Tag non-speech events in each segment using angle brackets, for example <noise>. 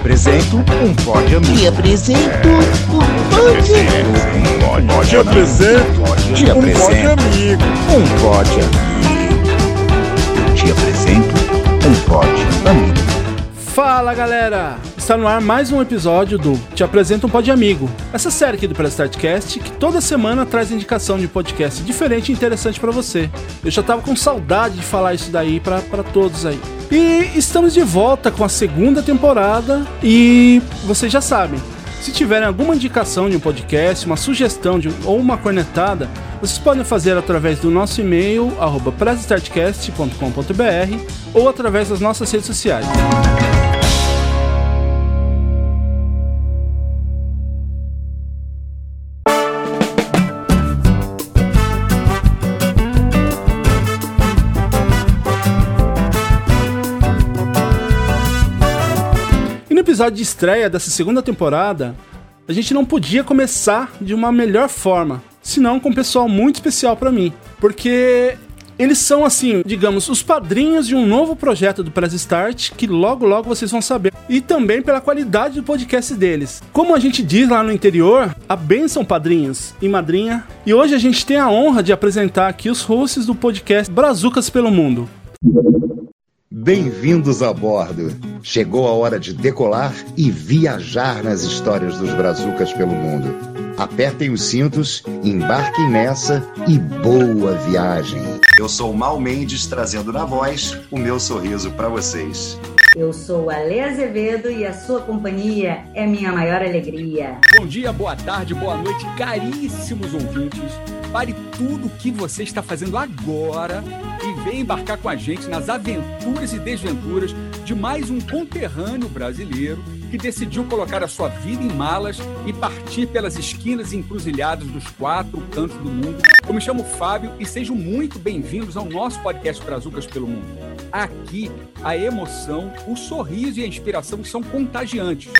apresento um pódio amigo. Te apresento um pódio. Um pódio Te apresento Te um apresento pódio amigo. um pódio amigo. Te apresento um pódio amigo. Fala galera! Está no ar mais um episódio do Te Apresento um Pod Amigo. Essa série aqui do Prestartcast que toda semana traz indicação de podcast diferente e interessante pra você. Eu já tava com saudade de falar isso daí pra todos aí. E estamos de volta com a segunda temporada e vocês já sabem. Se tiverem alguma indicação de um podcast, uma sugestão de, ou uma cornetada, vocês podem fazer através do nosso e-mail, arroba ou através das nossas redes sociais. Episódio de estreia dessa segunda temporada, a gente não podia começar de uma melhor forma, senão com um pessoal muito especial pra mim, porque eles são assim, digamos, os padrinhos de um novo projeto do Press Start que logo logo vocês vão saber. E também pela qualidade do podcast deles. Como a gente diz lá no interior, a benção padrinhos e madrinha. E hoje a gente tem a honra de apresentar aqui os hosts do podcast Brazucas pelo Mundo. Bem-vindos a bordo. Chegou a hora de decolar e viajar nas histórias dos brazucas pelo mundo. Apertem os cintos, embarquem nessa e boa viagem. Eu sou o Mal Mendes trazendo na voz o meu sorriso para vocês. Eu sou a Lê Azevedo e a sua companhia é minha maior alegria. Bom dia, boa tarde, boa noite, caríssimos ouvintes. Pare tudo o que você está fazendo agora e venha embarcar com a gente nas aventuras e desventuras de mais um conterrâneo brasileiro que decidiu colocar a sua vida em malas e partir pelas esquinas e encruzilhadas dos quatro cantos do mundo. Eu me chamo Fábio e sejam muito bem-vindos ao nosso podcast Brazucas pelo Mundo. Aqui, a emoção, o sorriso e a inspiração são contagiantes.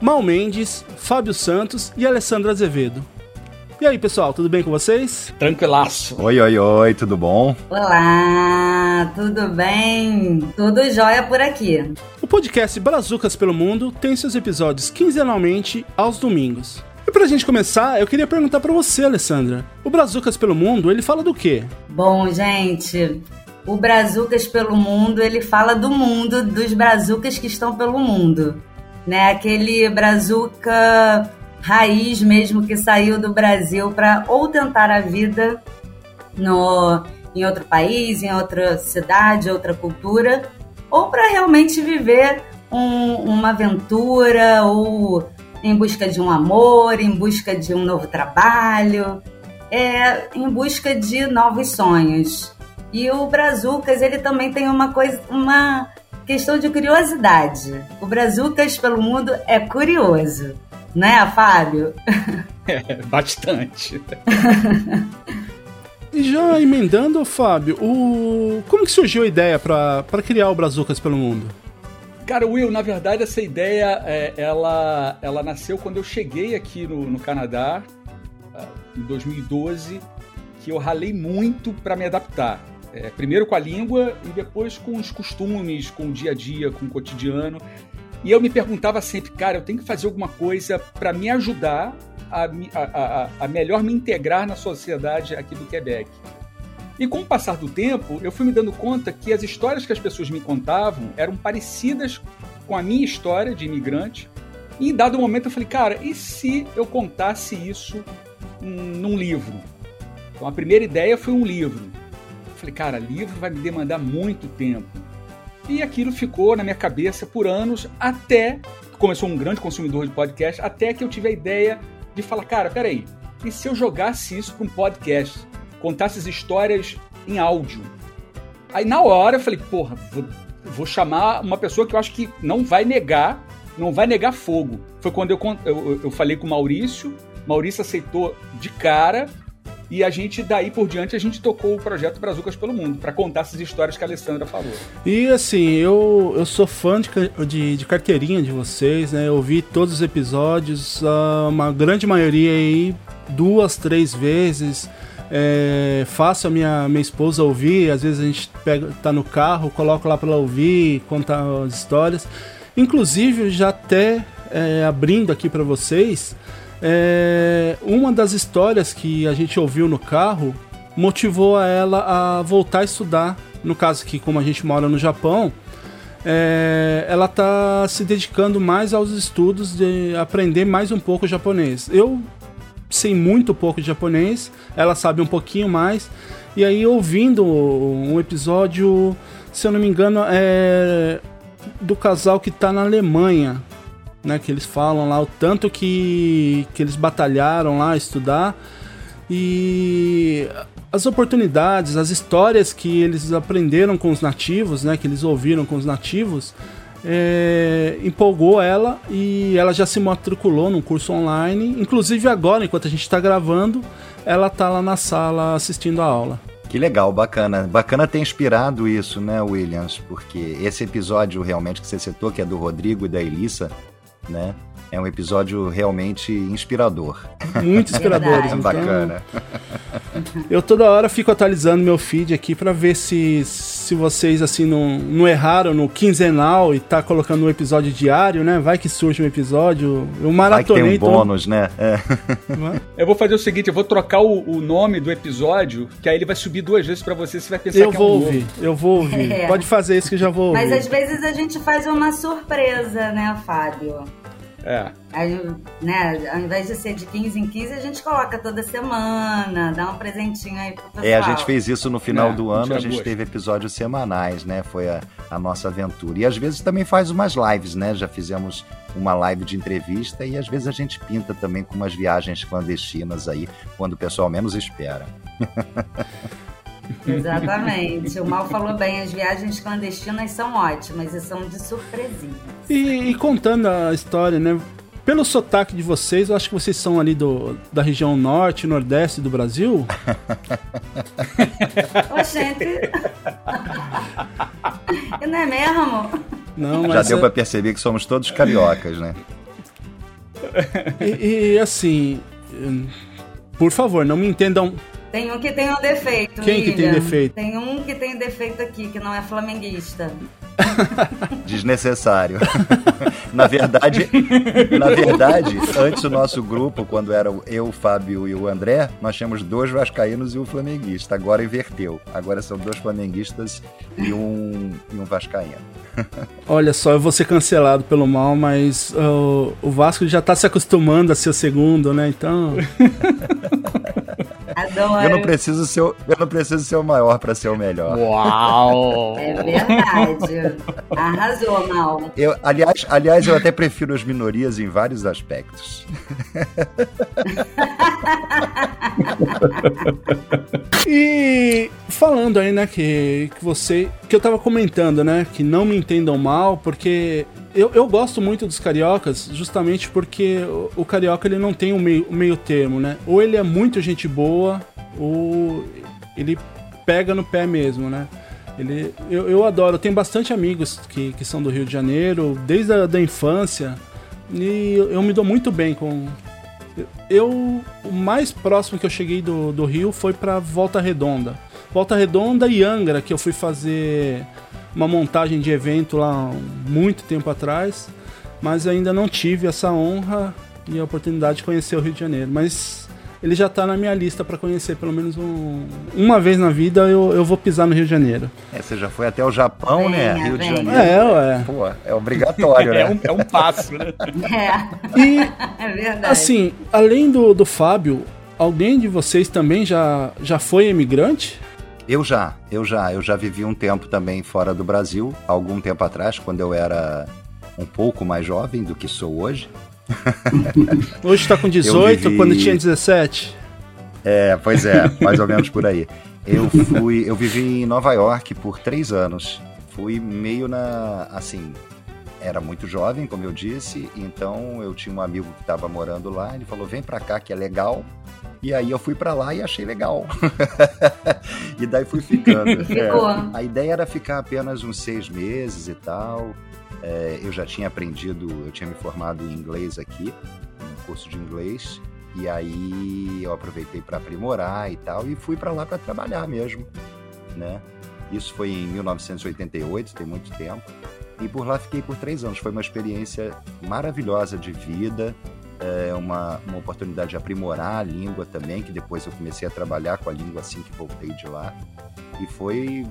Mal Mendes, Fábio Santos e Alessandra Azevedo. E aí, pessoal, tudo bem com vocês? Tranquilaço. Oi, oi, oi, tudo bom? Olá, tudo bem? Tudo jóia por aqui. O podcast Brazucas pelo Mundo tem seus episódios quinzenalmente aos domingos. E pra gente começar, eu queria perguntar pra você, Alessandra. O Brazucas pelo Mundo, ele fala do quê? Bom, gente, o Brazucas pelo Mundo, ele fala do mundo, dos brazucas que estão pelo mundo. Né? Aquele brazuca raiz mesmo que saiu do Brasil para ou tentar a vida no, em outro país, em outra cidade, outra cultura, ou para realmente viver um- uma aventura ou em busca de um amor, em busca de um novo trabalho, é, em busca de novos sonhos. E o Brazucas, ele também tem uma coisa, uma questão de curiosidade. O Brazucas pelo mundo é curioso, né, Fábio? <laughs> É, bastante. <laughs> E já emendando, Fábio, o... como que surgiu a ideia pra criar o Brazucas pelo Mundo? Cara, Will, na verdade essa ideia é, ela, ela nasceu quando eu cheguei aqui no, no Canadá, ah, em 2012, que eu ralei muito para me adaptar. É, primeiro com a língua e depois com os costumes, com o dia a dia, com o cotidiano. E eu me perguntava sempre, cara, eu tenho que fazer alguma coisa para me ajudar a, a- a- a- melhor me integrar na sociedade aqui do Quebec. E com o passar do tempo, eu fui me dando conta que as histórias que as pessoas me contavam eram parecidas com a minha história de imigrante. E em dado momento eu falei, cara, e se eu contasse isso num livro? Então a primeira ideia foi um livro. Falei, cara, livro vai me demandar muito tempo. E aquilo ficou na minha cabeça por anos, até, sou um grande consumidor de podcast, até que eu tive a ideia de falar, cara, peraí, e se eu jogasse isso para um podcast? Contasse as histórias em áudio? Aí na hora eu falei, porra, vou, vou chamar uma pessoa que eu acho que não vai negar, não vai negar fogo. Foi quando eu, eu, eu falei com o Maurício, Maurício aceitou de cara, E a gente, daí por diante, a gente tocou o projeto Brazucas pelo Mundo, para contar essas histórias que a Alessandra falou. E assim, eu, eu sou fã de, de, de carteirinha de vocês, né? Eu ouvi todos os episódios, uma grande maioria aí, duas, três vezes. É, faço a minha, minha esposa ouvir, às vezes a gente pega, tá no carro, coloco lá para ela ouvir, contar as histórias. Inclusive, já até é, abrindo aqui para vocês, é, uma das histórias que a gente ouviu no carro motivou a ela a voltar a estudar. No caso que, como a gente mora no Japão, é, ela está se dedicando mais aos estudos de aprender mais um pouco japonês. Eu sei muito pouco de japonês, ela sabe um pouquinho mais. E aí, ouvindo um episódio, se eu não me engano, é do casal que está na Alemanha, né? Que eles falam lá o tanto que, que eles batalharam lá estudar e as oportunidades, as histórias que eles aprenderam com os nativos, né? Que eles ouviram com os nativos, é, empolgou ela e ela já se matriculou num curso online. Inclusive agora, enquanto a gente está gravando, ela está lá na sala assistindo a aula. Que legal, bacana. Bacana ter inspirado isso, né, Williams? Porque esse episódio realmente que você citou, que é do Rodrigo e da Elissa, né? É um episódio realmente inspirador. Muito inspirador. <laughs> então, bacana. <laughs> Eu toda hora fico atualizando meu feed aqui para ver se, se vocês assim não, não erraram no quinzenal e tá colocando um episódio diário, né? Vai que surge um episódio. Eu maratonei. Vai que tem um bônus, né? É. Eu vou fazer o seguinte, eu vou trocar o, o, nome do episódio, que aí ele vai subir duas vezes para você, você vai pensar eu que vou é um ouvir, novo. Eu vou ouvir, <laughs> é. Pode fazer isso que eu já vou ouvir. Mas às vezes a gente faz uma surpresa, né, Fábio? É. Aí, né, ao invés de ser de 15 em 15, a gente coloca toda semana, dá um presentinho aí pro pessoal. É, a gente fez isso no final É, do ano, a gente gosto. teve episódios semanais, né? Foi a, a nossa aventura. E às vezes também faz umas lives, né? Já fizemos uma live de entrevista e às vezes a gente pinta também com umas viagens clandestinas aí, quando o pessoal menos espera. <laughs> Exatamente. O Mal falou bem, as viagens clandestinas são ótimas e são de surpresinha. E, e contando a história, né? Pelo sotaque de vocês, eu acho que vocês são ali do, da região norte, nordeste do Brasil. <laughs> Ô, gente. E não é mesmo? Não, Já deu é- pra perceber que somos todos cariocas, né? e, e, assim, hum, por favor, não me entendam. Tem um que tem um defeito. Quem que tem defeito? Tem um que tem defeito aqui, que não é flamenguista. <laughs> Desnecessário. <laughs> na verdade, na verdade, antes o nosso grupo, quando era eu, o Fábio e o André, nós tínhamos dois vascaínos e um flamenguista. Agora inverteu. Agora são dois flamenguistas e um, e um vascaíno. <laughs> Olha só, eu vou ser cancelado pelo mal, mas uh, o Vasco já tá se acostumando a ser o segundo, né? Então. Adoro. Eu não preciso ser, o- eu não preciso ser o maior para ser o melhor. Uau! É verdade. Arrasou, Mal. Eu, aliás, aliás, eu até prefiro as minorias em vários aspectos. <laughs> E falando aí, né, que, que você. Que eu tava comentando, né? Que não me entendam mal, porque eu, eu gosto muito dos cariocas, justamente porque o, o carioca ele não tem o meio, meio termo, né? Ou ele é muito gente boa, ou ele pega no pé mesmo, né? Ele, eu, eu adoro, eu tenho bastante amigos que, que são do Rio de Janeiro, desde a da infância, e eu, eu me dou muito bem com, eu o mais próximo que eu cheguei do, do Rio foi pra Volta Redonda. Volta Redonda e Angra, que eu fui fazer uma montagem de evento lá há muito tempo atrás, mas ainda não tive essa honra e a oportunidade de conhecer o Rio de Janeiro. Mas ele já tá na minha lista pra conhecer pelo menos um, uma vez na vida eu, eu vou pisar no Rio de Janeiro. É, você já foi até o Japão, né? Venha, Rio de venha. Janeiro. É, ué. Pô, é obrigatório, <laughs> né? É um, é um passo, né? É, E <laughs> é verdade. assim, além do, do Fábio, alguém de vocês também já, já foi imigrante? Eu já, eu já, eu já vivi um tempo também fora do Brasil, algum tempo atrás, quando eu era um pouco mais jovem do que sou hoje. <laughs> Hoje tá com 18, vivi- quando tinha 17. É, pois é, mais ou menos por aí. Eu fui, eu vivi em Nova York por três anos. Fui meio na, assim, era muito jovem, como eu disse, então eu tinha um amigo que estava morando lá, ele falou, vem pra cá que é legal. E aí eu fui para lá e achei legal. <laughs> e daí fui ficando. <laughs> Ficou. É, a ideia era ficar apenas uns seis meses e tal. É, eu já tinha aprendido, eu tinha me formado em inglês aqui, um curso de inglês. E aí eu aproveitei para aprimorar e tal e fui para lá para trabalhar mesmo, né? Isso foi em 1988, tem muito tempo. E por lá fiquei por três anos. Foi uma experiência maravilhosa de vida, é uma, uma oportunidade de aprimorar a língua também, que depois eu comecei a trabalhar com a língua assim que voltei de lá. E foi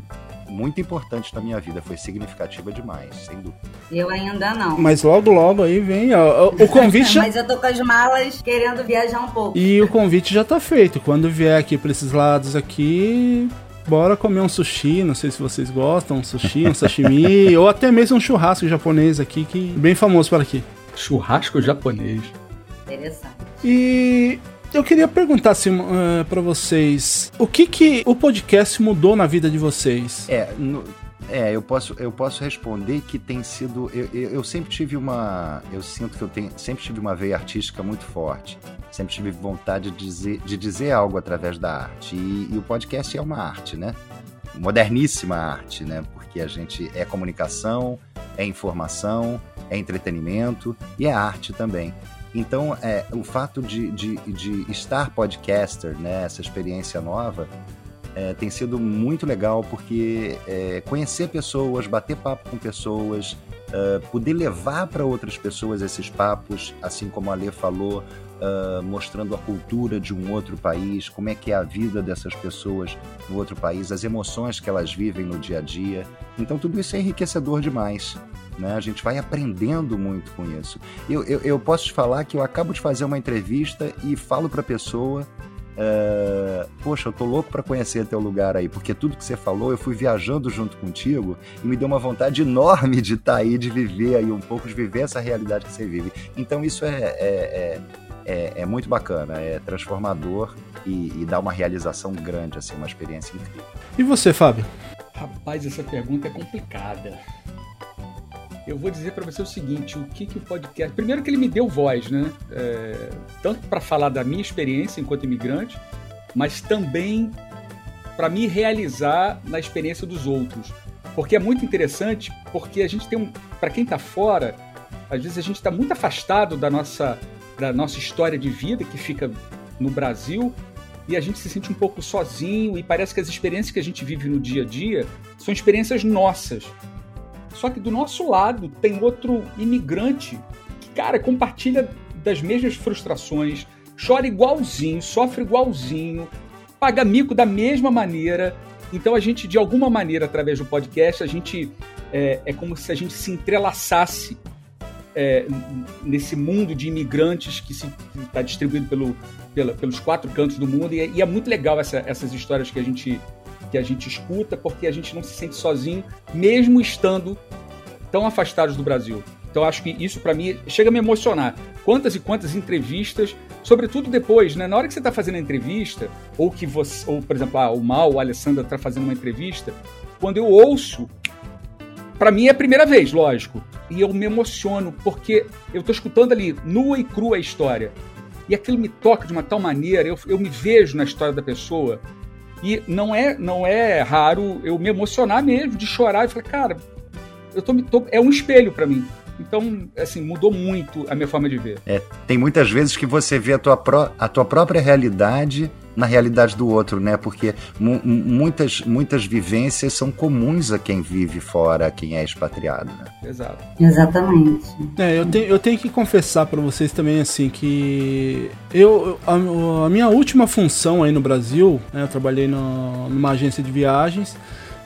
muito importante na minha vida, foi significativa demais, sem dúvida. Eu ainda não. Mas logo, logo aí vem, ó, o <laughs> convite já... Mas eu tô com as malas querendo viajar um pouco. E o convite já tá feito. Quando vier aqui pra esses lados aqui, bora comer um sushi, não sei se vocês gostam, um sushi, um sashimi, <laughs> ou até mesmo um churrasco japonês aqui, que é bem famoso por aqui. Churrasco japonês. Interessante. E eu queria perguntar assim, uh, para vocês, o que que o podcast mudou na vida de vocês? É, no, é eu, posso, eu posso responder que tem sido. Eu, eu, eu, sempre tive uma. Eu sinto que eu tenho, sempre tive uma veia artística muito forte. Sempre tive vontade de dizer, de dizer algo através da arte. E, e o podcast é uma arte, né? Moderníssima arte, né? Porque a gente é comunicação, é informação, é entretenimento e é arte também. Então, é, o fato de, de, de estar podcaster, né, essa experiência nova, é, tem sido muito legal porque é, conhecer pessoas, bater papo com pessoas, uh, poder levar para outras pessoas esses papos, assim como a Lê falou, uh, mostrando a cultura de um outro país, como é que é a vida dessas pessoas no outro país, as emoções que elas vivem no dia a dia. Então, tudo isso é enriquecedor demais. Né? A gente vai aprendendo muito com isso. Eu, eu, eu posso te falar que eu acabo de fazer uma entrevista e falo para a pessoa Uh, poxa, eu tô louco para conhecer teu lugar aí, porque tudo que você falou, eu fui viajando junto contigo e me deu uma vontade enorme de estar tá aí, de viver aí um pouco, de viver essa realidade que você vive. Então isso é, é, é, é, é muito bacana, é transformador e, e dá uma realização grande, assim, uma experiência incrível. E você, Fábio? Rapaz, essa pergunta é complicada eu vou dizer para você o seguinte: o que, que o podcast. Primeiro, que ele me deu voz, né? É, tanto para falar da minha experiência enquanto imigrante, mas também para me realizar na experiência dos outros. Porque é muito interessante, porque a gente tem um. Para quem está fora, às vezes a gente está muito afastado da nossa, da nossa história de vida que fica no Brasil e a gente se sente um pouco sozinho e parece que as experiências que a gente vive no dia a dia são experiências nossas. Só que do nosso lado tem outro imigrante que, cara, compartilha das mesmas frustrações, chora igualzinho, sofre igualzinho, paga mico da mesma maneira. Então a gente, de alguma maneira, através do podcast, a gente é, é como se a gente se entrelaçasse é, nesse mundo de imigrantes que está distribuído pelo, pela, pelos quatro cantos do mundo. E é, e é muito legal essa, essas histórias que a gente que a gente escuta, porque a gente não se sente sozinho, mesmo estando tão afastados do Brasil. Então acho que isso para mim chega a me emocionar. Quantas e quantas entrevistas, sobretudo depois, né? Na hora que você está fazendo a entrevista, ou que você, ou por exemplo, ah, o Mal, o Alessandra está fazendo uma entrevista, quando eu ouço, para mim é a primeira vez, lógico, e eu me emociono porque eu estou escutando ali nua e crua a história. E aquilo me toca de uma tal maneira, eu, eu me vejo na história da pessoa, e não é, não é raro eu me emocionar mesmo, de chorar e falar, cara, eu tô, tô é um espelho para mim. Então, assim, mudou muito a minha forma de ver. É, tem muitas vezes que você vê a tua, pró a tua própria realidade na realidade do outro, né? Porque muitas, muitas vivências são comuns a quem vive fora, a quem é expatriado, né? Exato. Exatamente. É, eu, tenho, eu tenho que confessar para vocês também, assim, que eu, a, a, minha última função aí no Brasil, né, eu trabalhei no, numa agência de viagens,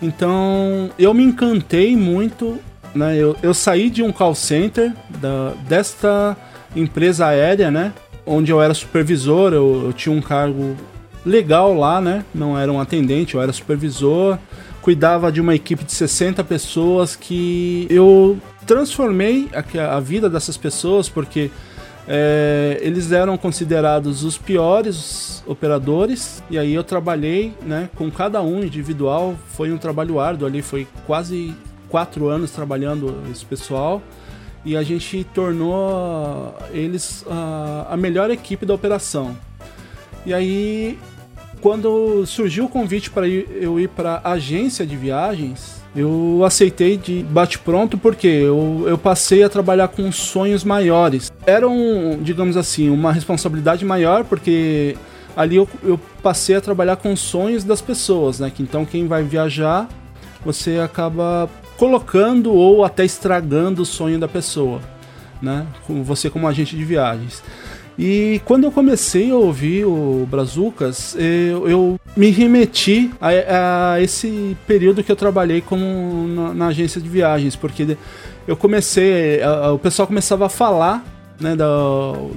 então eu me encantei muito, né? Eu, eu saí de um call center da, desta empresa aérea, né? Onde eu era supervisor, eu, eu tinha um cargo legal lá, né? Não era um atendente, eu era supervisor, cuidava de uma equipe de 60 pessoas que eu transformei a, a vida dessas pessoas porque é, eles eram considerados os piores operadores e aí eu trabalhei né, com cada um individual. Foi um trabalho árduo ali, foi quase quatro anos trabalhando esse pessoal e a gente tornou eles a, a melhor equipe da operação. E aí, quando surgiu o convite para eu ir para agência de viagens, eu aceitei de bate-pronto porque eu, eu passei a trabalhar com sonhos maiores. Era, um, digamos assim, uma responsabilidade maior porque ali eu, eu passei a trabalhar com sonhos das pessoas, né? Que então quem vai viajar, você acaba colocando ou até estragando o sonho da pessoa, né? Você como agente de viagens. E quando eu comecei a ouvir o Brazucas, eu, eu me remeti a, a, esse período que eu trabalhei como na, na agência de viagens, porque eu comecei, a, o pessoal começava a falar né, da,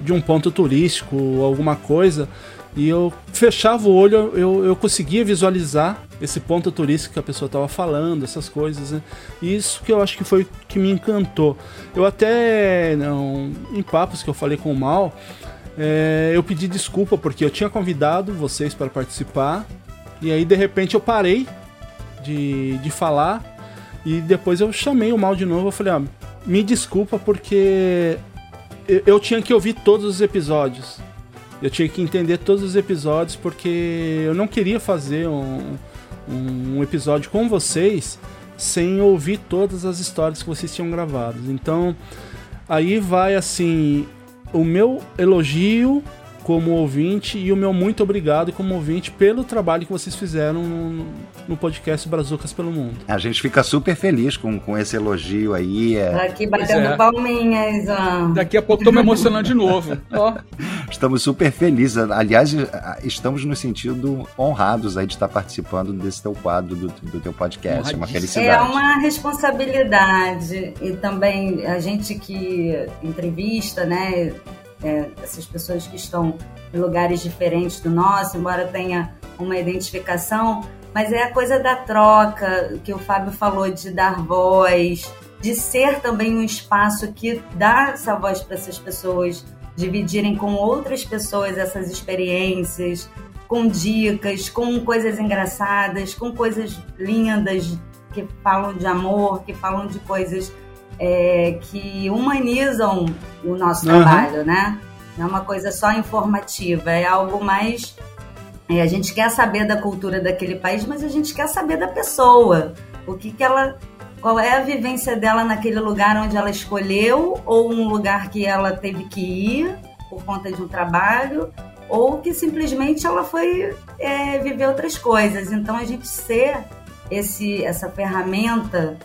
de um ponto turístico, alguma coisa, e eu fechava o olho, eu, eu conseguia visualizar esse ponto turístico que a pessoa estava falando, essas coisas. Né? Isso que eu acho que foi que me encantou. Eu até, não, em papos que eu falei com o Mal, é, eu pedi desculpa porque eu tinha convidado vocês para participar. E aí, de repente, eu parei de, de falar. E depois eu chamei o Mal de novo. Eu falei: ah, me desculpa porque eu, eu tinha que ouvir todos os episódios. Eu tinha que entender todos os episódios porque eu não queria fazer um, um episódio com vocês sem ouvir todas as histórias que vocês tinham gravado. Então, aí vai assim o meu elogio como ouvinte e o meu muito obrigado como ouvinte pelo trabalho que vocês fizeram no, no podcast Brazucas pelo Mundo. A gente fica super feliz com, com esse elogio aí. É... Aqui batendo é. palminhas. Ó. Daqui a pouco tô me emocionando de novo. <laughs> Ó. Estamos super felizes. Aliás, estamos no sentido honrados aí de estar participando desse teu quadro, do, do teu podcast. É uma felicidade. É uma responsabilidade. E também a gente que entrevista, né? É, essas pessoas que estão em lugares diferentes do nosso, embora tenha uma identificação, mas é a coisa da troca que o Fábio falou de dar voz, de ser também um espaço que dá essa voz para essas pessoas dividirem com outras pessoas essas experiências, com dicas, com coisas engraçadas, com coisas lindas que falam de amor, que falam de coisas é, que humanizam o nosso uhum. trabalho, né? Não é uma coisa só informativa, é algo mais. É, a gente quer saber da cultura daquele país, mas a gente quer saber da pessoa. O que, que ela. Qual é a vivência dela naquele lugar onde ela escolheu, ou um lugar que ela teve que ir por conta de um trabalho, ou que simplesmente ela foi é, viver outras coisas. Então a gente ser esse, essa ferramenta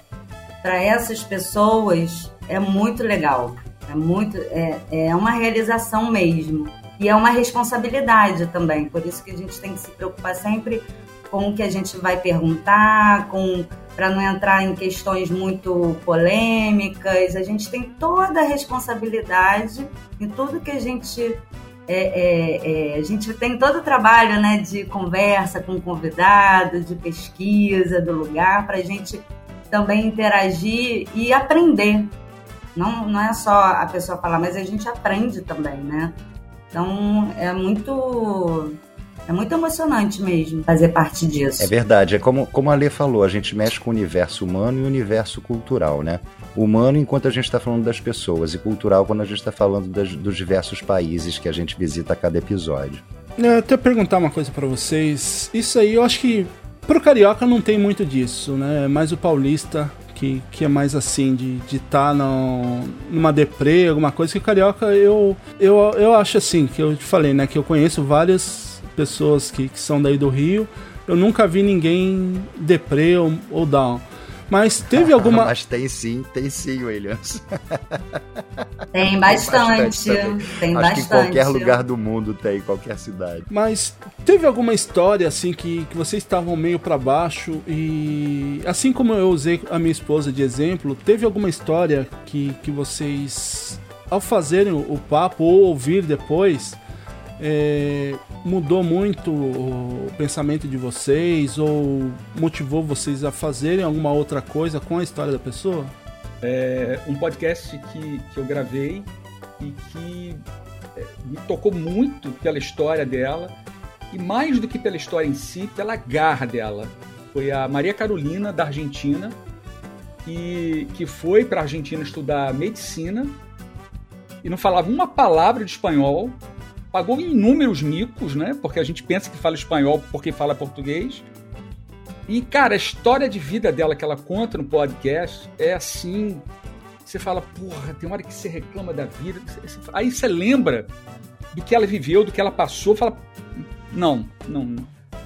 para essas pessoas é muito legal. É muito é, é uma realização mesmo. E é uma responsabilidade também. Por isso que a gente tem que se preocupar sempre com o que a gente vai perguntar, com para não entrar em questões muito polêmicas. A gente tem toda a responsabilidade em tudo que a gente é, é, é, a gente tem todo o trabalho né, de conversa com o convidado, de pesquisa do lugar, para a gente também interagir e aprender. Não, não é só a pessoa falar, mas a gente aprende também, né? Então é muito é muito emocionante mesmo fazer parte disso. É verdade, é como, como a Lê falou, a gente mexe com o universo humano e o universo cultural, né? Humano enquanto a gente está falando das pessoas, e cultural quando a gente está falando das, dos diversos países que a gente visita a cada episódio. É, até perguntar uma coisa para vocês. Isso aí eu acho que Pro carioca não tem muito disso, né? É mais o paulista que, que é mais assim, de estar de tá numa deprê, alguma coisa, que o carioca eu, eu, eu acho assim, que eu te falei, né? Que eu conheço várias pessoas que, que são daí do Rio. Eu nunca vi ninguém deprê ou, ou down. Mas teve alguma. Mas tem sim, tem sim, Williams. <laughs> Tem bastante. Tem bastante. Acho que em qualquer lugar do mundo tem, qualquer cidade. Mas teve alguma história assim que, que vocês estavam meio para baixo e assim como eu usei a minha esposa de exemplo, teve alguma história que, que vocês ao fazerem o papo ou ouvir depois é, mudou muito o pensamento de vocês ou motivou vocês a fazerem alguma outra coisa com a história da pessoa? É um podcast que, que eu gravei e que é, me tocou muito pela história dela e mais do que pela história em si, pela garra dela. Foi a Maria Carolina, da Argentina, que, que foi para a Argentina estudar medicina e não falava uma palavra de espanhol pagou inúmeros micos, né? Porque a gente pensa que fala espanhol porque fala português. E, cara, a história de vida dela que ela conta no podcast é assim. Você fala, porra, tem hora que você reclama da vida. Aí você lembra do que ela viveu, do que ela passou, fala, não, não,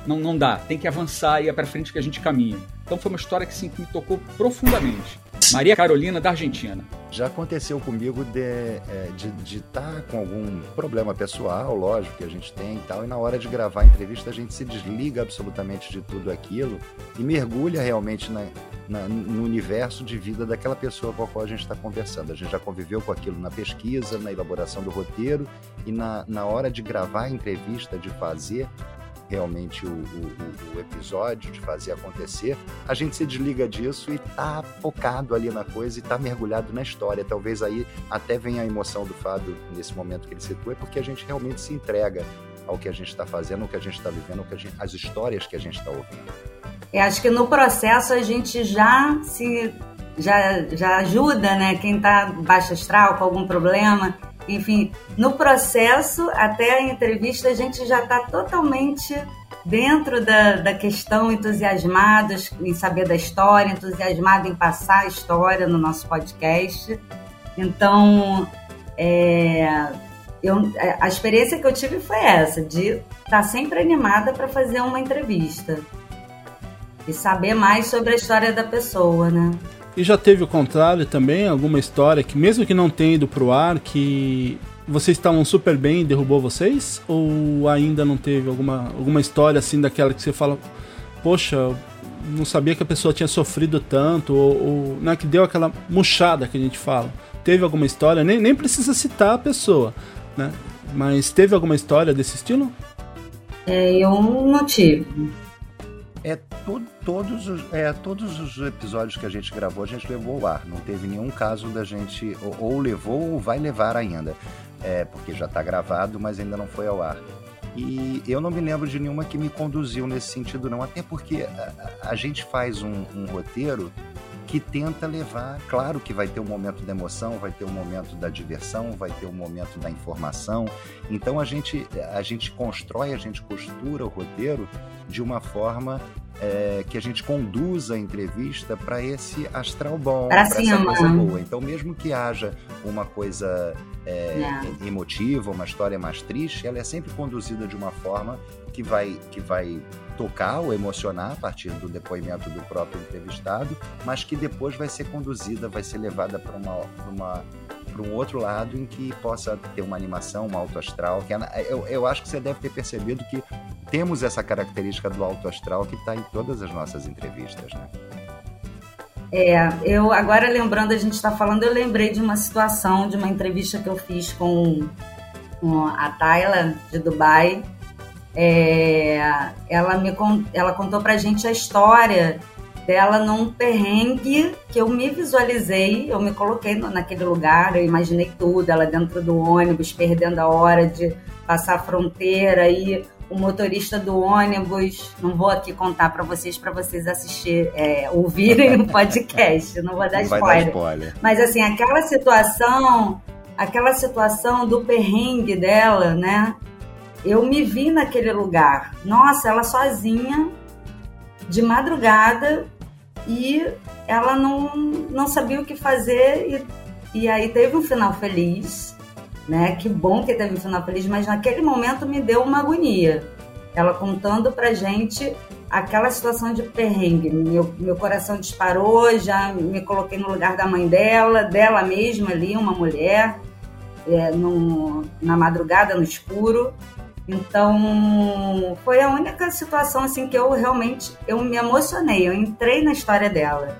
não, não dá. Tem que avançar e é para frente que a gente caminha. Então foi uma história que, sim, que me tocou profundamente. Maria Carolina, da Argentina. Já aconteceu comigo de estar é, tá com algum problema pessoal, lógico, que a gente tem e tal, e na hora de gravar a entrevista a gente se desliga absolutamente de tudo aquilo e mergulha realmente na, na, no universo de vida daquela pessoa com a qual a gente está conversando. A gente já conviveu com aquilo na pesquisa, na elaboração do roteiro e na, na hora de gravar a entrevista, de fazer, realmente o, o, o, episódio, de fazer acontecer, a gente se desliga disso e tá focado ali na coisa e tá mergulhado na história. Talvez aí até venha a emoção do Fábio nesse momento que ele situa, é porque a gente realmente se entrega ao que a gente está fazendo, ao que a gente está vivendo, gente, as histórias que a gente está ouvindo. Eu acho que no processo a gente já se já, já ajuda, né? Quem está baixo astral com algum problema, enfim, no processo, até a entrevista, a gente já está totalmente dentro da, da questão, entusiasmados em saber da história, entusiasmado em passar a história no nosso podcast. Então, é, eu, a experiência que eu tive foi essa, de estar tá sempre animada para fazer uma entrevista e saber mais sobre a história da pessoa, né? E já teve o contrário também, alguma história que, mesmo que não tenha ido pro ar, que vocês estavam super bem e derrubou vocês? Ou ainda não teve alguma, alguma história assim daquela que você fala, poxa, não sabia que a pessoa tinha sofrido tanto, ou, ou né, que deu aquela murchada que a gente fala? Teve alguma história? Nem, nem precisa citar a pessoa, né? Mas teve alguma história desse estilo? É, eu não tive. É, to, todos, os, é, todos os episódios que a gente gravou, a gente levou ao ar. Não teve nenhum caso da gente. Ou, ou levou ou vai levar ainda. É, porque já está gravado, mas ainda não foi ao ar. E eu não me lembro de nenhuma que me conduziu nesse sentido, não. Até porque a, a gente faz um, um roteiro que tenta levar. Claro que vai ter um momento da emoção, vai ter um momento da diversão, vai ter um momento da informação. Então a gente, a gente constrói, a gente costura o roteiro de uma forma é, que a gente conduza a entrevista para esse astral bom, para essa coisa boa. Então, mesmo que haja uma coisa é, é. emotiva, uma história mais triste, ela é sempre conduzida de uma forma que vai, que vai tocar ou emocionar a partir do depoimento do próprio entrevistado, mas que depois vai ser conduzida, vai ser levada para uma, uma para um outro lado em que possa ter uma animação, uma alto astral. Que é, eu, eu acho que você deve ter percebido que temos essa característica do alto astral que está em todas as nossas entrevistas, né? É, eu agora lembrando, a gente está falando, eu lembrei de uma situação, de uma entrevista que eu fiz com, com a Tayla de Dubai. É, ela me ela contou pra gente a história dela num perrengue que eu me visualizei, eu me coloquei naquele lugar, eu imaginei tudo, ela dentro do ônibus, perdendo a hora de passar a fronteira e o motorista do ônibus, não vou aqui contar para vocês, para vocês assistir, é, ouvirem o podcast, não vou dar spoiler. dar spoiler. Mas assim, aquela situação, aquela situação do perrengue dela, né? Eu me vi naquele lugar. Nossa, ela sozinha, de madrugada, e ela não, não sabia o que fazer e, e aí teve um final feliz, né? Que bom que teve um final feliz, mas naquele momento me deu uma agonia. Ela contando pra gente aquela situação de perrengue. Meu, meu coração disparou, já me coloquei no lugar da mãe dela, dela mesma ali, uma mulher, é, no, na madrugada, no escuro. Então, foi a única situação assim que eu realmente eu me emocionei, eu entrei na história dela.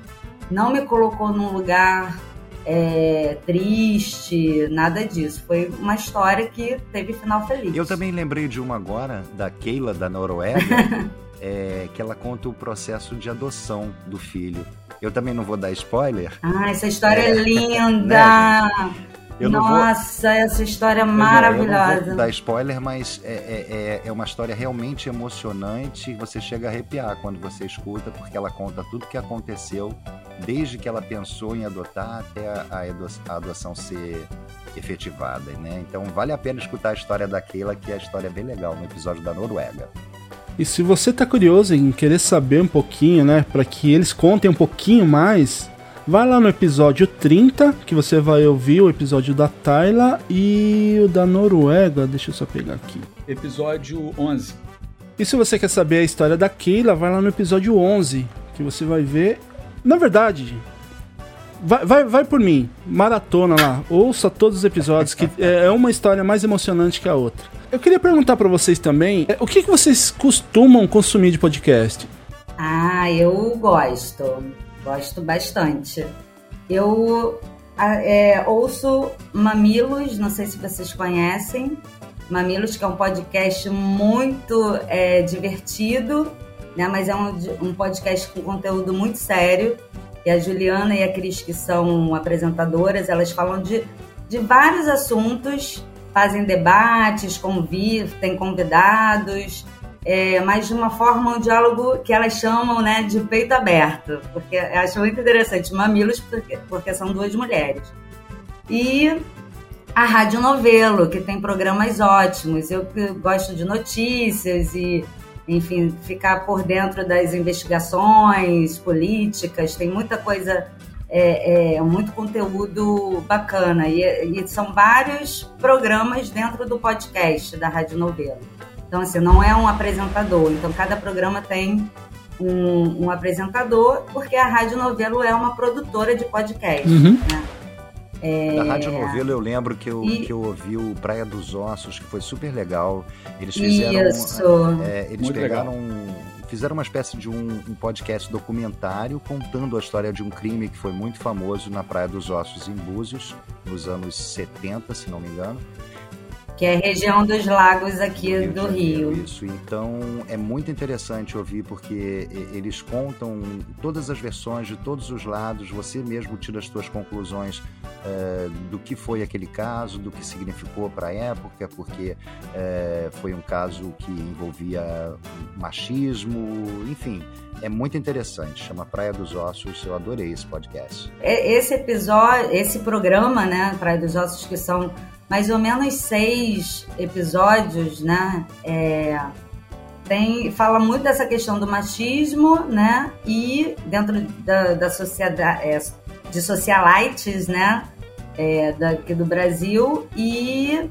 Não me colocou num lugar é, triste, nada disso. Foi uma história que teve final feliz. Eu também lembrei de uma agora, da Keila, da Noruega, <laughs> é, que ela conta o processo de adoção do filho. Eu também não vou dar spoiler. Ah, essa história é, é linda! <laughs> né, eu Nossa, vou... essa história é maravilhosa. Eu não vou dar spoiler, mas é, é, é, é uma história realmente emocionante. Você chega a arrepiar quando você escuta, porque ela conta tudo que aconteceu desde que ela pensou em adotar até a, a adoção ser efetivada, né? Então vale a pena escutar a história da Keila, que é a história bem legal no episódio da Noruega. E se você tá curioso em querer saber um pouquinho, né, para que eles contem um pouquinho mais, vai lá no episódio 30, que você vai ouvir o episódio da Tayla e o da Noruega, deixa eu só pegar aqui. Episódio 11. E se você quer saber a história da Keila, vai lá no episódio 11, que você vai ver. Na verdade, vai, vai, vai por mim, maratona lá, ouça todos os episódios, que é, é uma história mais emocionante que a outra. Eu queria perguntar para vocês também, é, o que, que vocês costumam consumir de podcast? Ah, eu gosto, gosto bastante. Eu é, ouço Mamilos, não sei se vocês conhecem, Mamilos, que é um podcast muito é, divertido, né? Mas é um, um podcast com conteúdo muito sério. E a Juliana e a Cris, que são apresentadoras, elas falam de, de vários assuntos fazem debates, convivem, têm convidados, é, mas de uma forma, um diálogo que elas chamam né, de peito aberto, porque acho muito interessante, mamilos, porque, porque são duas mulheres. E a Rádio Novelo, que tem programas ótimos. Eu gosto de notícias e, enfim, ficar por dentro das investigações políticas, tem muita coisa é, é, muito conteúdo bacana. E, e, são vários programas dentro do podcast da Rádio Novelo. Então, assim, não é um apresentador. Então, cada programa tem um, um apresentador, porque a Rádio Novelo é uma produtora de podcast. Uhum. Né? É... Da Rádio Novelo eu lembro que eu, e... que eu ouvi o Praia dos Ossos, que foi super legal. Eles fizeram. Isso. É, eles Muito pegaram. Legal fizeram uma espécie de um, um, podcast documentário contando a história de um crime que foi muito famoso na Praia dos Ossos, em Búzios, nos anos 70, se não me engano. Que é a região dos lagos aqui Rio do Rio. Isso, então é muito interessante ouvir porque eles contam todas as versões de todos os lados, você mesmo tira as suas conclusões uh, do que foi aquele caso, do que significou para a época, porque uh, foi um caso que envolvia machismo, enfim, é muito interessante, chama Praia dos Ossos, eu adorei esse podcast. Esse episódio, esse programa, né, Praia dos Ossos, que são mais ou menos seis episódios, né? É, tem, fala muito dessa questão do machismo, né? E dentro da, da sociedade, é, de socialites, né? É, daqui do Brasil e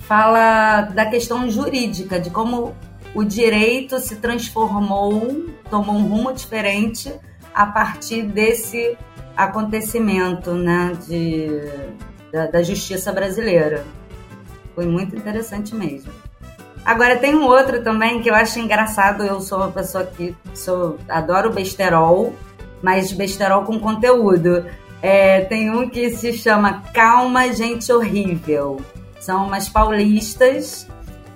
fala da questão jurídica, de como o direito se transformou, tomou um rumo diferente a partir desse acontecimento, né? De, da, da justiça brasileira. Foi muito interessante mesmo. Agora tem um outro também que eu acho engraçado. Eu sou uma pessoa que sou, adoro besterol, mas besterol com conteúdo. É, tem um que se chama Calma Gente Horrível. São umas paulistas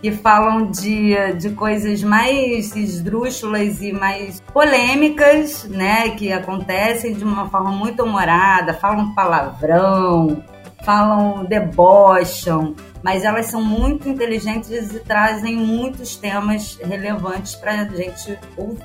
que falam de, de coisas mais esdrúxulas e mais polêmicas, né? Que acontecem de uma forma muito humorada, falam palavrão, falam, debocham, mas elas são muito inteligentes e trazem muitos temas relevantes para a gente ouvir.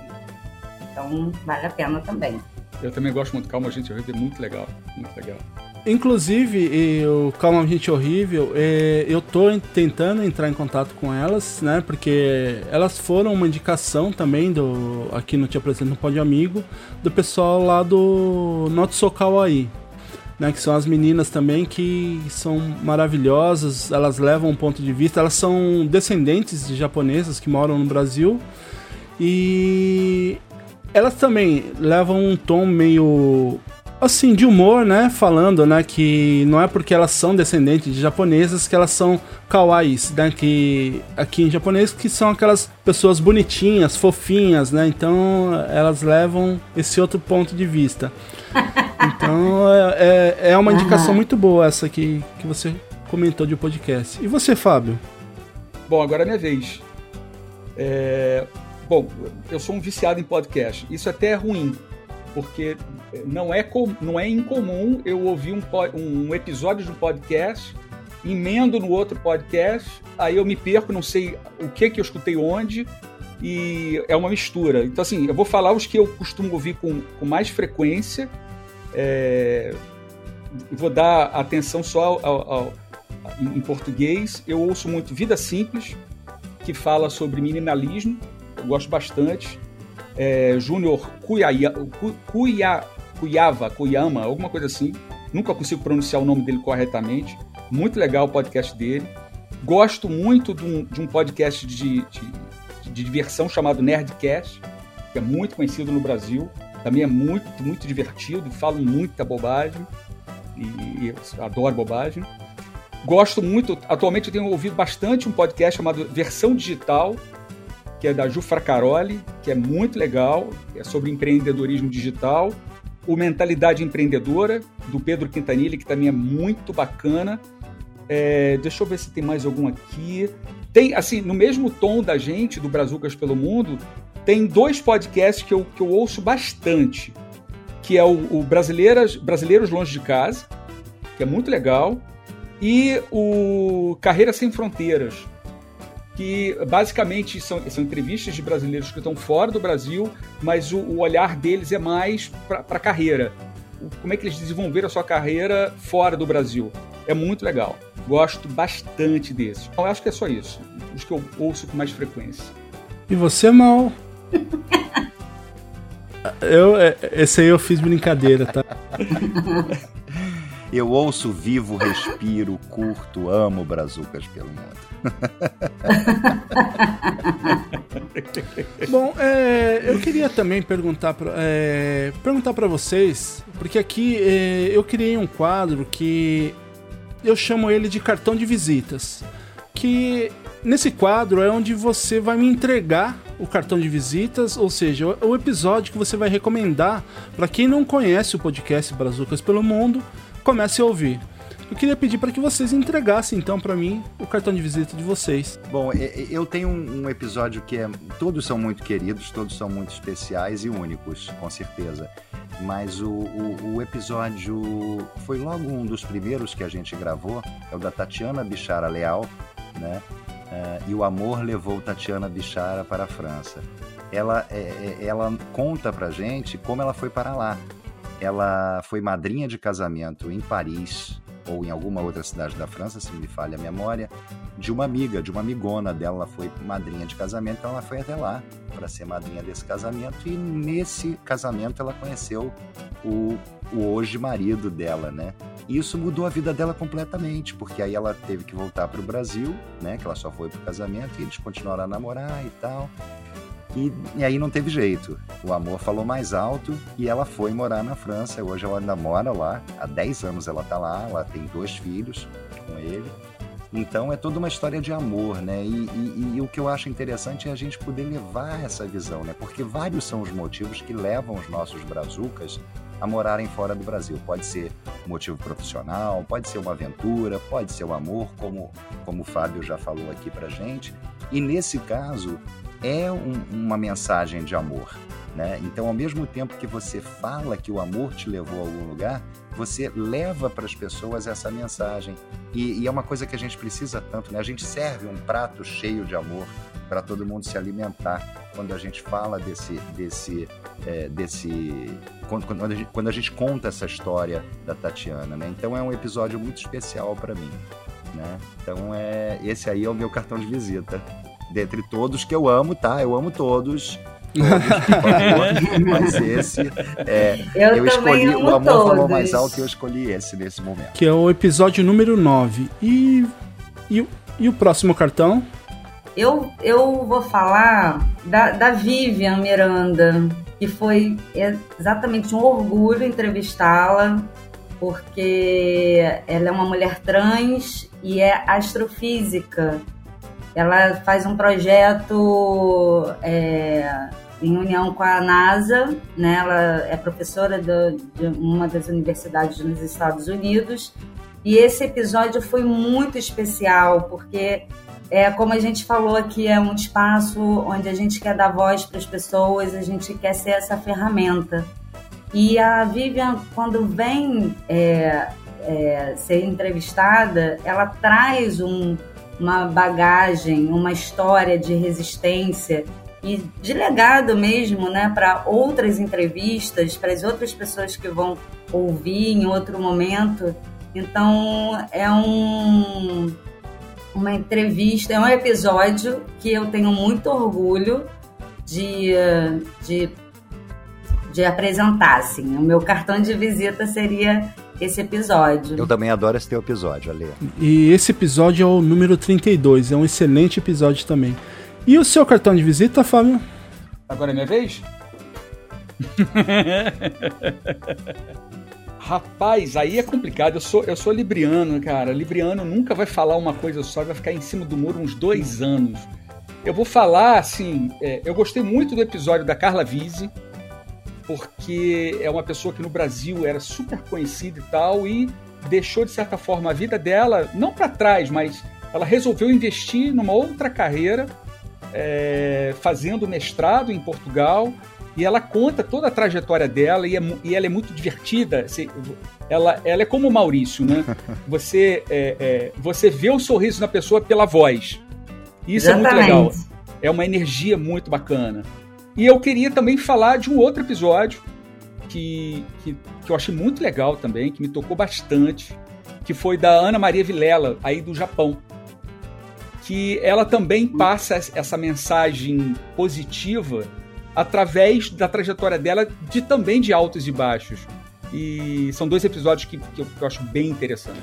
Então, vale a pena também. Eu também gosto muito. Calma, gente, horrível, é muito legal, muito legal. Inclusive, o Calma Gente Horrível, é, eu tô tentando entrar em contato com elas, né? Porque elas foram uma indicação também do aqui no Te Apresento no Pode Amigo, do pessoal lá do Not So Kawaii, né, que são as meninas também que são maravilhosas, elas levam um ponto de vista, elas são descendentes de japonesas que moram no Brasil e elas também levam um tom meio assim de humor, né, falando, né, que não é porque elas são descendentes de japonesas que elas são kawaiis, né, que aqui em japonês que são aquelas pessoas bonitinhas, fofinhas, né? Então elas levam esse outro ponto de vista. <laughs> Então é, é, é uma indicação uhum. muito boa essa que, que você comentou de podcast. E você, Fábio? Bom, agora é minha vez. É... Bom, eu sou um viciado em podcast. Isso até é ruim, porque não é, com... não é incomum eu ouvir um, um episódio de um podcast, emendo no outro podcast, aí eu me perco, não sei o que que eu escutei onde, e é uma mistura. Então, assim, eu vou falar os que eu costumo ouvir com, com mais frequência. É, vou dar atenção só ao, ao, ao, em português. Eu ouço muito Vida Simples, que fala sobre minimalismo. Eu gosto bastante. É, Júnior Cuiava, Cuyama, alguma coisa assim. Nunca consigo pronunciar o nome dele corretamente. Muito legal o podcast dele. Gosto muito de um, de um podcast de, de, de diversão chamado Nerdcast, que é muito conhecido no Brasil. Também é muito, muito divertido, falam muita bobagem. E, e adoro bobagem. Gosto muito, atualmente eu tenho ouvido bastante um podcast chamado Versão Digital, que é da Ju Fracaroli, que é muito legal, é sobre empreendedorismo digital. O Mentalidade Empreendedora, do Pedro Quintanilha, que também é muito bacana. É, deixa eu ver se tem mais algum aqui. Tem, assim, no mesmo tom da gente, do Brazucas pelo Mundo, tem dois podcasts que eu, que eu ouço bastante, que é o, o Brasileiras, Brasileiros Longe de Casa, que é muito legal, e o Carreira Sem Fronteiras, que basicamente são, são entrevistas de brasileiros que estão fora do Brasil, mas o, o olhar deles é mais para a carreira. Como é que eles desenvolveram a sua carreira fora do Brasil. É muito legal. Gosto bastante desses. Eu acho que é só isso. Os que eu ouço com mais frequência. E você, Mal? <laughs> eu, é, esse aí eu fiz brincadeira, tá? Eu ouço, vivo, respiro, curto, amo Brazucas pelo mundo. Bom, é, eu queria também perguntar para é, perguntar para vocês, porque aqui é, eu criei um quadro que eu chamo ele de cartão de visitas. Que nesse quadro é onde você vai me entregar o cartão de visitas, ou seja, o episódio que você vai recomendar para quem não conhece o podcast Brazucas pelo Mundo, comece a ouvir. Eu queria pedir para que vocês entregassem então para mim o cartão de visita de vocês. Bom, eu tenho um episódio que é. Todos são muito queridos, todos são muito especiais e únicos, com certeza mas o, o, o, episódio foi logo um dos primeiros que a gente gravou, é o da Tatiana Bichara Leal, né? Uh, e o amor levou Tatiana Bichara para a França. Ela, é, ela conta pra gente como ela foi para lá. Ela foi madrinha de casamento em Paris, ou em alguma outra cidade da França, se me falha a memória, de uma amiga, de uma amigona dela, ela foi madrinha de casamento, então ela foi até lá para ser madrinha desse casamento e nesse casamento ela conheceu o, o hoje marido dela, né? Isso mudou a vida dela completamente, porque aí ela teve que voltar para o Brasil, né? Que ela só foi pro casamento e eles continuaram a namorar e tal. E, e, aí não teve jeito. O amor falou mais alto e ela foi morar na França. Hoje ela ainda mora lá. Há 10 anos ela tá lá. Ela tem dois filhos com ele. Então é toda uma história de amor, né? E, e, e, o que eu acho interessante é a gente poder levar essa visão, né? Porque vários são os motivos que levam os nossos brazucas a morarem fora do Brasil. Pode ser motivo profissional, pode ser uma aventura, pode ser o amor, como, como o Fábio já falou aqui pra gente. E nesse caso, é um, uma mensagem de amor. Né? Então, ao mesmo tempo que você fala que o amor te levou a algum lugar, você leva para as pessoas essa mensagem. E, e, é uma coisa que a gente precisa tanto, né? A gente serve um prato cheio de amor para todo mundo se alimentar quando a gente fala desse desse é, desse quando, quando, a gente, quando a gente conta essa história da Tatiana, né? Então é um episódio muito especial para mim, né? Então é esse aí é o meu cartão de visita dentre todos que eu amo, tá? Eu amo todos. Todos mas esse é, eu, eu escolhi o amor todos. falou mais alto e eu escolhi esse nesse momento. Que é o episódio número 9. E, e, e o próximo cartão? Eu, eu vou falar da, da Vivian Miranda, que foi exatamente um orgulho entrevistá-la, porque ela é uma mulher trans e é astrofísica. Ela faz um projeto é, em união com a NASA, né? Ela é professora de, de uma das universidades nos Estados Unidos. E esse episódio foi muito especial, porque é como a gente falou aqui, é um espaço onde a gente quer dar voz para as pessoas, a gente quer ser essa ferramenta. E a Vivian, quando vem é, é, ser entrevistada, ela traz um, uma bagagem, uma história de resistência e de legado mesmo, né, para outras entrevistas, para as outras pessoas que vão ouvir em outro momento. Então, é um uma entrevista, é um episódio que eu tenho muito orgulho de, de, de apresentar. Assim. O meu cartão de visita seria esse episódio. Eu também adoro esse teu episódio, Ale. E esse episódio é o número 32, é um excelente episódio também. E o seu cartão de visita, Fábio? Agora é minha vez? <laughs> Rapaz, aí é complicado. Eu sou, eu sou libriano, cara. Libriano nunca vai falar uma coisa só, vai ficar em cima do muro uns dois anos. Eu vou falar, assim, é, eu gostei muito do episódio da Carla Vise, porque é uma pessoa que no Brasil era super conhecida e tal, e deixou, de certa forma, a vida dela, não para trás, mas ela resolveu investir numa outra carreira, é, fazendo mestrado em Portugal, e ela conta toda a trajetória dela e, é, e ela é muito divertida. ela, ela é como o Maurício, né? <laughs> Você, é, é, você vê o sorriso na pessoa pela voz. Isso Exatamente. é muito legal. É uma energia muito bacana. E eu queria também falar de um outro episódio que, que, que eu achei muito legal também, que me tocou bastante, que foi da Ana Maria Vilela, aí do Japão. Que ela também passa essa mensagem positiva através da trajetória dela, de também de altos e baixos. E são dois episódios que, que, eu, que eu acho bem interessantes.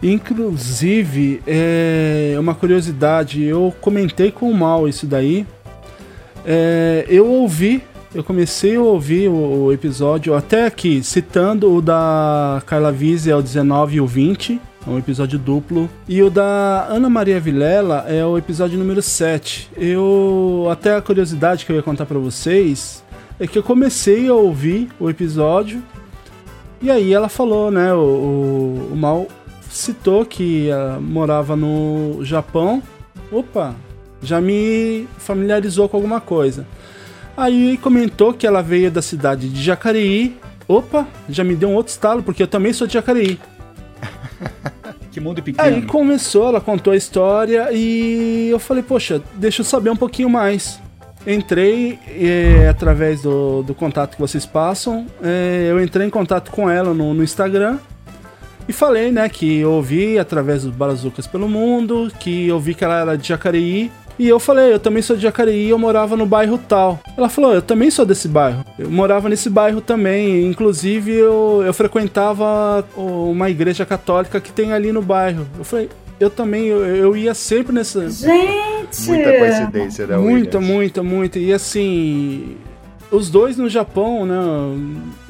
Inclusive, é uma curiosidade, eu comentei com o Mal isso daí. É, eu ouvi, eu comecei a ouvir o, o, episódio até aqui, citando o da Carla Vise, é o 19 e o 20, é um episódio duplo. E o da Ana Maria Vilela é o episódio número 7. Eu. Até a curiosidade que eu ia contar para vocês é que eu comecei a ouvir o episódio. E aí ela falou, né? O, o, o Mal citou que morava no Japão. Opa, já me familiarizou com alguma coisa. Aí comentou que ela veio da cidade de Jacareí. Opa, já me deu um outro estalo, porque eu também sou de Jacareí. <laughs> que mundo pequeno. Aí começou, ela contou a história e eu falei, poxa, deixa eu saber um pouquinho mais. Entrei é, através do, do contato que vocês passam, é, eu entrei em contato com ela no, no Instagram e falei, né, que eu ouvi através dos Barazucas pelo mundo, que eu vi que ela era de Jacareí e eu falei, eu também sou de Jacareí, eu morava no bairro tal. Ela falou, eu também sou desse bairro. Eu morava nesse bairro também. Inclusive, eu, eu frequentava uma igreja católica que tem ali no bairro. Eu falei, eu também, eu, eu ia sempre nessa. Gente! Muita coincidência, né? Muita, muita, muita. E assim, os dois no Japão, né?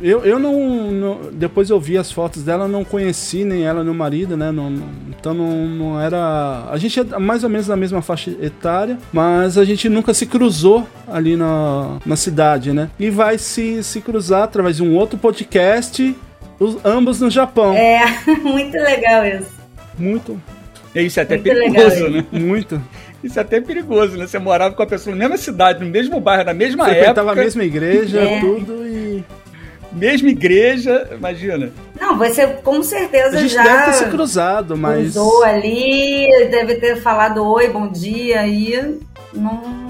Eu, eu não, não, Depois eu vi as fotos dela, não conheci nem ela nem o marido, né? Não, não, então não, não era. A gente é mais ou menos na mesma faixa etária, mas a gente nunca se cruzou ali na, na cidade, né? E vai se, se cruzar através de um outro podcast, os, ambos no Japão. É, <laughs> muito legal isso. Muito. É isso, é até muito perigoso, legal, né? Muito. Isso é até perigoso, né? Você morava com a pessoa na mesma cidade, no mesmo bairro, na mesma Você época. Você a mesma igreja, é. tudo e. Mesma igreja, imagina. Não, você com certeza a gente já. Deve ter se cruzado, mas. Cruzou ali, deve ter falado oi, bom dia, aí. Não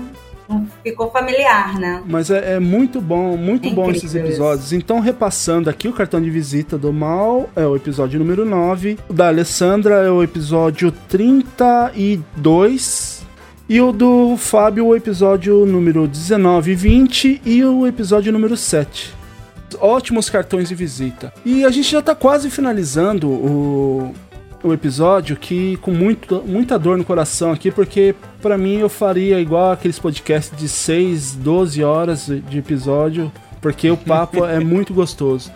ficou familiar, né? Mas é, é muito bom, muito é bom esses episódios. Isso. Então, repassando aqui, o cartão de visita do Mal é o episódio número 9. O da Alessandra é o episódio 32. E o do Fábio, o episódio número 19 e 20. E o episódio número 7 ótimos cartões de visita. E a gente já tá quase finalizando o, o episódio que com muito, muita dor no coração aqui, porque para mim eu faria igual aqueles podcasts de 6, 12 horas de episódio, porque o papo é <laughs> muito gostoso.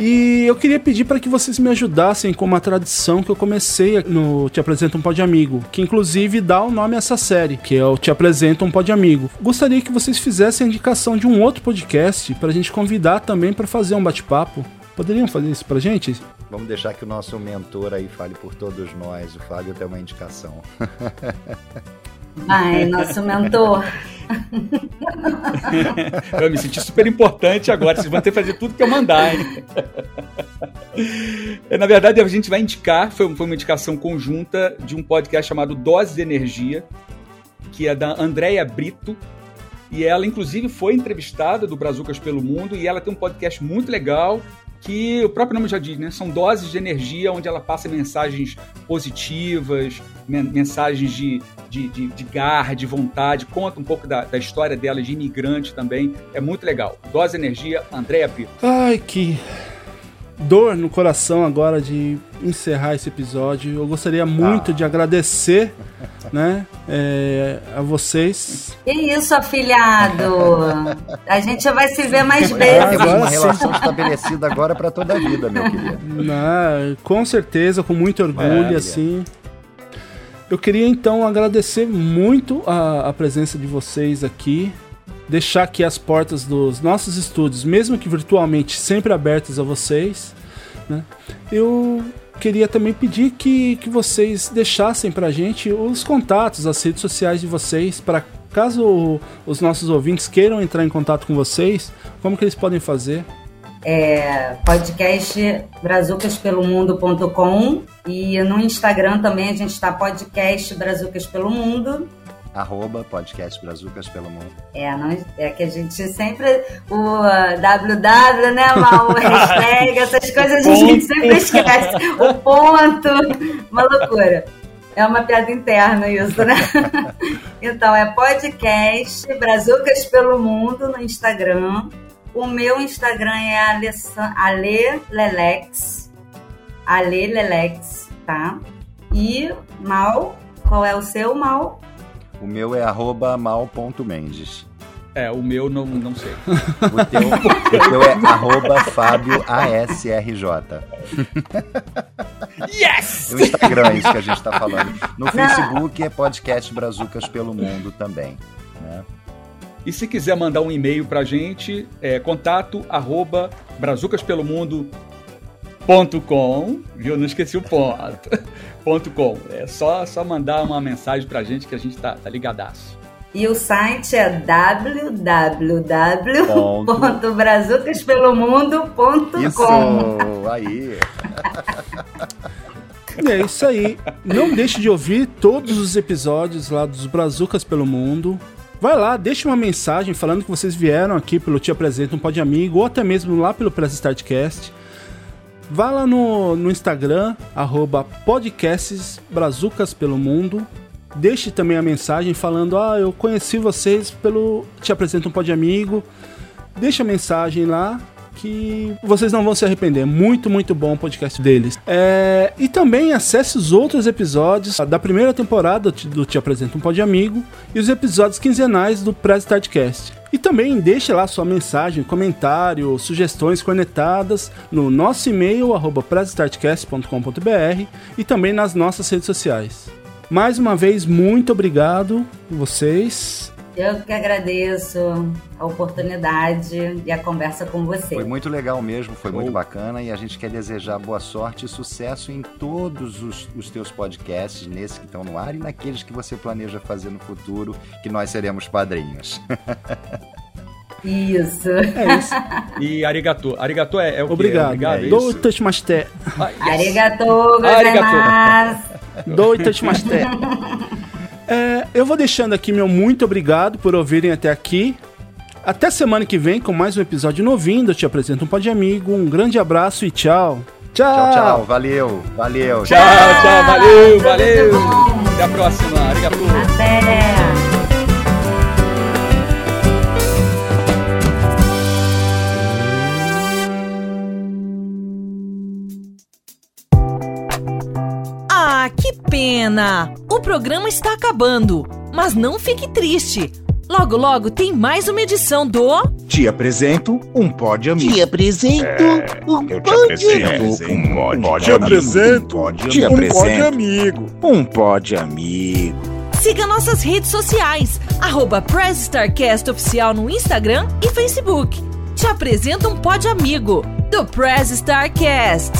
E eu queria pedir para que vocês me ajudassem com uma tradição que eu comecei no Te Apresento um Pode Amigo, que inclusive dá o nome a essa série, que é o Te Apresento um Pode Amigo. Gostaria que vocês fizessem a indicação de um outro podcast para a gente convidar também para fazer um bate-papo. Poderiam fazer isso pra gente? Vamos deixar que o nosso mentor aí fale por todos nós. O Fábio tem uma indicação. <laughs> Ai, nosso mentor. eu me senti super importante agora. Vocês vão ter que fazer tudo que eu mandar, hein? Na verdade, a gente vai indicar, foi, foi uma indicação conjunta de um podcast chamado Dose de Energia, que é da Andréia Brito. E ela, inclusive, foi entrevistada do Brazucas pelo Mundo e ela tem um podcast muito legal que o próprio nome já diz, né? São doses de energia onde ela passa mensagens positivas, mensagens de, de, de, de garra, de vontade, conta um pouco da, da, história dela de imigrante também. É muito legal. Dose de energia, Andréa Pito. Ai, que dor no coração agora de encerrar esse episódio. Eu gostaria muito ah. de agradecer, né, é, a vocês. Que isso, afilhado! A gente vai se ver mais vezes. Temos uma relação estabelecida agora para toda a vida, meu querido. Não, com certeza, com muito orgulho, assim. Eu queria então agradecer muito a, a presença de vocês aqui deixar aqui as portas dos nossos estúdios, mesmo que virtualmente, sempre abertas a vocês. Né? Eu queria também pedir que, que vocês deixassem para a gente os contatos, as redes sociais de vocês, para caso os nossos ouvintes queiram entrar em contato com vocês, como que eles podem fazer? É, podcast brazucaspelomundo.com e no Instagram também a gente está podcast Brazucas Mundo arroba podcast Brazucas pelo mundo. É, não, é que a gente sempre. O uh, www, né, mal, o <laughs> hashtag, essas coisas a gente sempre esquece. O ponto, uma loucura. É uma piada interna isso, né? <laughs> então, é podcast Brazucas pelo Mundo no Instagram. O meu Instagram é Ale Lelex. Ale Lelex, tá? E Mal, qual é o seu, Mal? O meu é arroba mal.mendes. É, o meu não, não sei. O teu, o teu é arroba Fábio ASRJ. Yes! No Instagram é isso que a gente está falando. No Facebook é podcast Brazucas pelo Mundo também. Né? E se quiser mandar um e-mail pra gente, é contato arroba brazucaspelomundo.com, viu? Não esqueci o <laughs> ponto. .com. É só, só mandar uma mensagem pra gente que a gente tá, tá ligadaço. E o site é www.brazucaspelomundo.com. Aí. <laughs> É isso aí. Não deixe de ouvir todos os episódios lá dos Brazucas pelo Mundo. Vai lá, deixe uma mensagem falando que vocês vieram aqui pelo Te Apresenta um Pode Amigo ou até mesmo lá pelo Press Startcast. Vá lá no, no Instagram, arroba podcasts pelo mundo. Deixe também a mensagem falando: Ah, eu conheci vocês pelo Te Apresento um Pod Amigo. Deixe a mensagem lá que vocês não vão se arrepender. Muito, muito bom o podcast deles. É, e também acesse os outros episódios da primeira temporada do Te Apresento um Pod Amigo e os episódios quinzenais do Press Startcast. E também deixe lá sua mensagem, comentário, sugestões conectadas no nosso e-mail, arroba e também nas nossas redes sociais. Mais uma vez, muito obrigado vocês. Eu que agradeço a oportunidade e a conversa com você. Foi muito legal mesmo, foi muito bacana e a gente quer desejar boa sorte e sucesso em todos os, os teus podcasts, nesses que estão no ar e naqueles que você planeja fazer no futuro, que nós seremos padrinhos. <laughs> Isso. É isso. E arigato. Arigato é, é o Obrigado. quê? Obrigado. É Do Touchmaster. Ah, yes. Arigato, gozaimasu. Do Touchmaster. <laughs> É, eu vou deixando aqui meu muito obrigado por ouvirem até aqui. Até semana que vem com mais um episódio novinho. Eu te apresento um Pode Amigo. Um grande abraço e tchau. Tchau, tchau. tchau. Valeu, valeu. Tchau, tchau. Valeu, valeu. Até a próxima. Arigato. Até. Pena! O programa está acabando, mas não fique triste. Logo, logo tem mais uma edição do. Te apresento um pódio amigo. Te apresento é, um pódio amigo. Um pódio Te apresento um pódio amigo. Um pódio amigo. Siga nossas redes sociais, arroba Oficial no Instagram e Facebook. Te apresento um pódio amigo do Press Starcast.